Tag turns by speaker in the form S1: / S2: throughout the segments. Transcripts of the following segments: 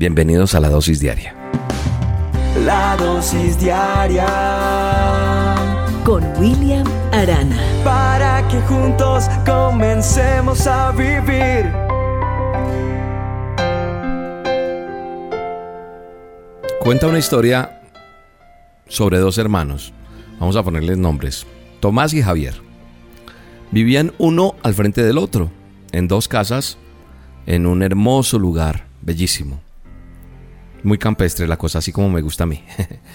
S1: Bienvenidos a la dosis diaria.
S2: La dosis diaria
S3: con William Arana.
S2: Para que juntos comencemos a vivir.
S1: Cuenta una historia sobre dos hermanos. Vamos a ponerles nombres. Tomás y Javier. Vivían uno al frente del otro, en dos casas, en un hermoso lugar, bellísimo. Muy campestre la cosa, así como me gusta a mí.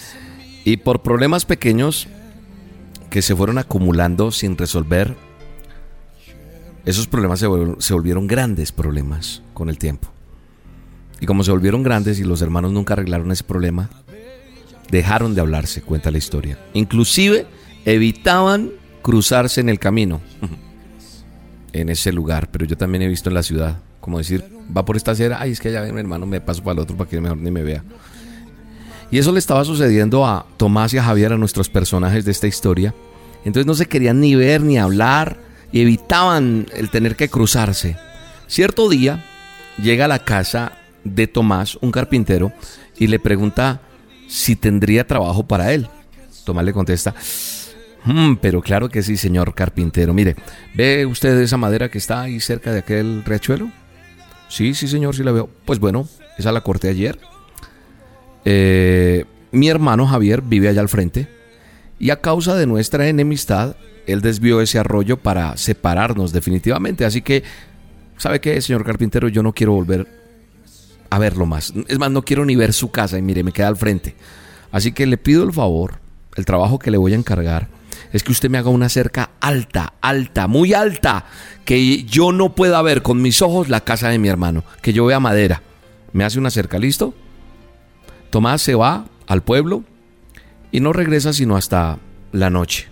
S1: y por problemas pequeños que se fueron acumulando sin resolver, esos problemas se volvieron, grandes problemas con el tiempo. Y como se volvieron grandes y los hermanos nunca arreglaron ese problema, dejaron de hablarse, cuenta la historia. Inclusive evitaban cruzarse en el camino, en ese lugar, pero yo también he visto en la ciudad como decir, va por esta acera, ay, es que allá mi hermano, me paso para el otro para que mejor ni me vea. Y eso le estaba sucediendo a Tomás y a Javier, a nuestros personajes de esta historia. Entonces no se querían ni ver ni hablar y evitaban el tener que cruzarse. Cierto día llega a la casa de Tomás, un carpintero, y le pregunta si tendría trabajo para él. Tomás le contesta, Mm, pero claro que sí, señor carpintero. Mire, ¿ve usted esa madera que está ahí cerca de aquel riachuelo? Sí, sí, señor, sí la veo. Pues bueno, esa la corté ayer. Eh, mi hermano Javier vive allá al frente y a causa de nuestra enemistad, él desvió ese arroyo para separarnos definitivamente. Así que, ¿sabe qué, señor carpintero? Yo no quiero volver a verlo más. Es más, no quiero ni ver su casa y mire, me queda al frente. Así que le pido el favor, el trabajo que le voy a encargar es que usted me haga una cerca alta, alta, muy alta, que yo no pueda ver con mis ojos la casa de mi hermano, que yo vea madera. Me hace una cerca, ¿listo? Tomás se va al pueblo y no regresa sino hasta la noche.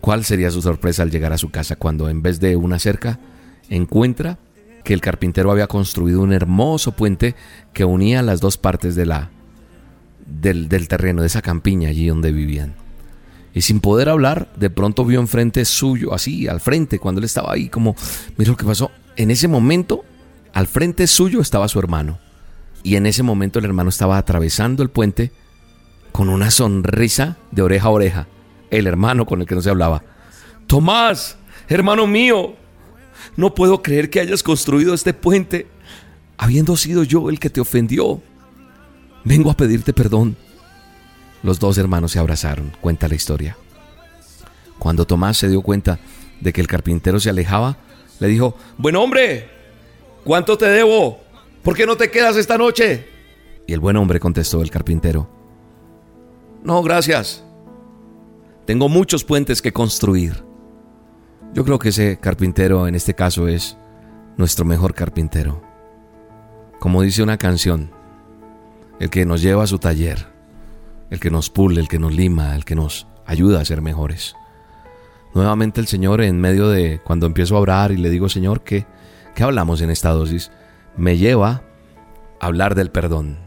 S1: ¿Cuál sería su sorpresa al llegar a su casa cuando en vez de una cerca encuentra que el carpintero había construido un hermoso puente que unía las dos partes de la, del, del terreno, de esa campiña allí donde vivían? Y sin poder hablar, de pronto vio enfrente suyo, así, al frente, cuando él estaba ahí, como, mira lo que pasó. En ese momento, al frente suyo estaba su hermano. Y en ese momento el hermano estaba atravesando el puente con una sonrisa de oreja a oreja. El hermano con el que no se hablaba. Tomás, hermano mío, no puedo creer que hayas construido este puente habiendo sido yo el que te ofendió. Vengo a pedirte perdón los dos hermanos se abrazaron, cuenta la historia. Cuando Tomás se dio cuenta de que el carpintero se alejaba, le dijo, buen hombre, ¿cuánto te debo? ¿Por qué no te quedas esta noche? Y el buen hombre contestó el carpintero, no, gracias. Tengo muchos puentes que construir. Yo creo que ese carpintero en este caso es nuestro mejor carpintero. Como dice una canción, el que nos lleva a su taller el que nos pule, el que nos lima, el que nos ayuda a ser mejores. Nuevamente el Señor en medio de cuando empiezo a orar y le digo, Señor, ¿qué, qué hablamos en esta dosis? Me lleva a hablar del perdón,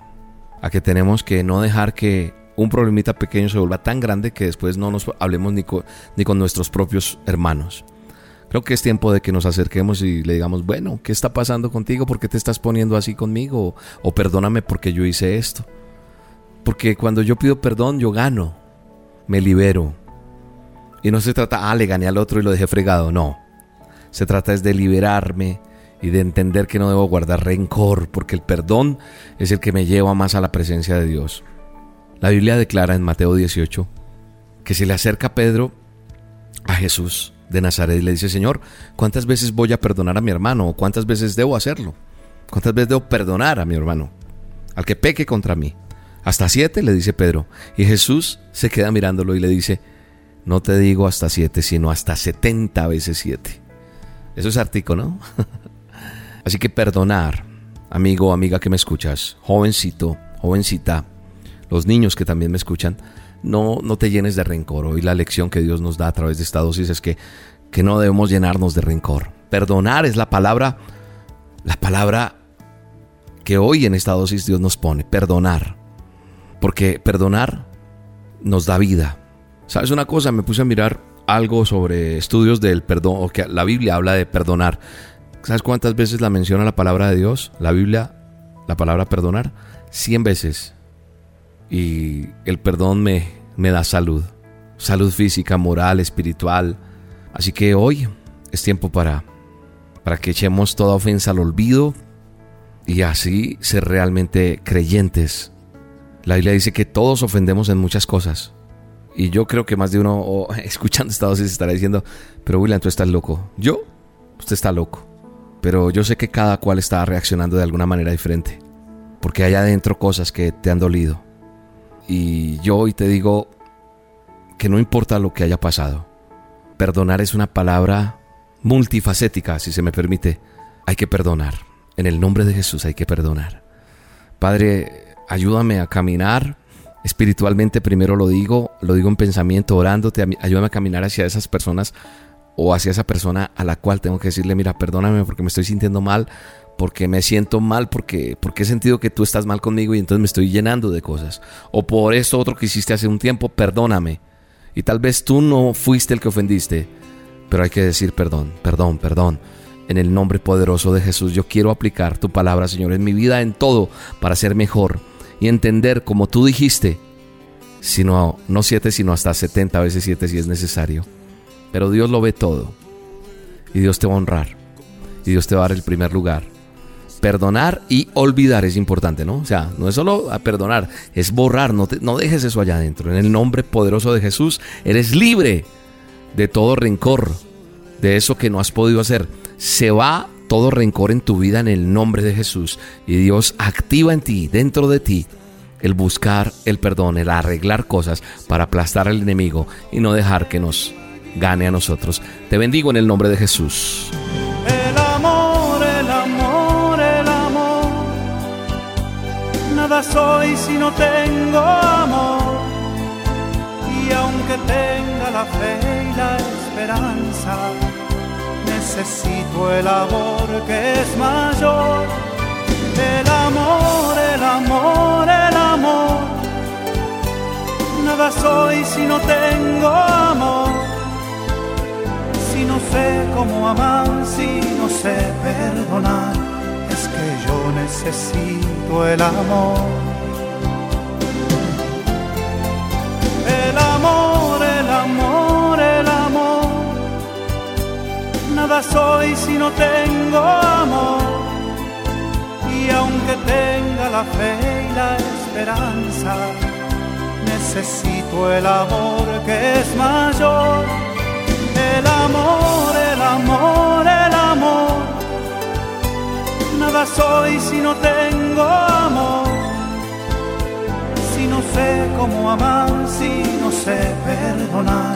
S1: a que tenemos que no dejar que un problemita pequeño se vuelva tan grande que después no nos hablemos ni con, ni con nuestros propios hermanos. Creo que es tiempo de que nos acerquemos y le digamos, bueno, ¿qué está pasando contigo? ¿Por qué te estás poniendo así conmigo? O, perdóname porque yo hice esto. Porque cuando yo pido perdón, yo gano, me libero. Y no se trata, ah, le gané al otro y lo dejé fregado, no. Se trata es de liberarme y de entender que no debo guardar rencor, porque el perdón es el que me lleva más a la presencia de Dios. La Biblia declara en Mateo 18 que se le acerca Pedro a Jesús de Nazaret y le dice, Señor, ¿cuántas veces voy a perdonar a mi hermano? ¿O cuántas veces debo hacerlo? ¿Cuántas veces debo perdonar a mi hermano? Al que peque contra mí. Hasta siete, le dice Pedro. Y Jesús se queda mirándolo y le dice, no te digo hasta siete, sino hasta setenta veces siete. Eso es artico, ¿no? Así que perdonar, amigo amiga que me escuchas, jovencito, jovencita, los niños que también me escuchan, no, no te llenes de rencor. Hoy la lección que Dios nos da a través de esta dosis es que, que no debemos llenarnos de rencor. Perdonar es la palabra, la palabra que hoy en esta dosis Dios nos pone, perdonar. Porque perdonar nos da vida. ¿Sabes una cosa? Me puse a mirar algo sobre estudios del perdón, que la Biblia habla de perdonar. ¿Sabes cuántas veces la menciona la palabra de Dios? La Biblia la palabra perdonar 100 veces y el perdón me, me da salud, salud física, moral, espiritual. Así que hoy es tiempo para, para que echemos toda ofensa al olvido y así ser realmente creyentes. La Biblia dice que todos ofendemos en muchas cosas. Y yo creo que más de uno escuchando esta dosis estará diciendo, pero William, tú estás loco. Yo, usted está loco. Pero yo sé que cada cual está reaccionando de alguna manera diferente. Porque hay adentro cosas que te han dolido. Y yo hoy te digo que no importa lo que haya pasado. Perdonar es una palabra multifacética, si se me permite. Hay que perdonar. En el nombre de Jesús hay que perdonar. Padre, ayúdame a caminar espiritualmente, primero lo digo, lo digo en pensamiento, orándote, ayúdame a caminar hacia esas personas o hacia esa persona a la cual tengo que decirle, mira, perdóname porque me estoy sintiendo mal, porque me siento mal, porque, porque he sentido que tú estás mal conmigo y entonces me estoy llenando de cosas. O por esto otro que hiciste hace un tiempo, perdóname. Y tal vez tú no fuiste el que ofendiste, pero hay que decir perdón, perdón, perdón. En el nombre poderoso de Jesús, yo quiero aplicar tu palabra, Señor, en mi vida, en todo, para ser mejor y entender, como tú dijiste, sino no siete, sino hasta 70 veces siete si es necesario. Pero Dios lo ve todo. Y Dios te va a honrar. Y Dios te va a dar el primer lugar. Perdonar y olvidar es importante, ¿no? O sea, no es solo perdonar, es borrar, no, no dejes eso allá adentro. En el nombre poderoso de Jesús, eres libre de todo rencor, de eso que no has podido hacer. Se va todo rencor en tu vida en el nombre de Jesús. Y Dios activa en ti, dentro de ti, el buscar el perdón, el arreglar cosas para aplastar al enemigo y no dejar que nos gane a nosotros. Te bendigo en el nombre de Jesús.
S2: El amor, el amor, el amor. Nada soy si no tengo amor. Y aunque tenga la fe y la esperanza, necesito el amor que es mayor. El amor, el amor, el amor. Nada soy si no tengo amor si no sé cómo amar, si no sé perdonar, es que yo necesito el amor. Soy si no tengo amor. Y aunque tenga la fe y la esperanza, necesito el amor que es mayor el amor, el amor, el amor. Nada soy si no tengo amor. Si no sé cómo amar, si no sé perdonar,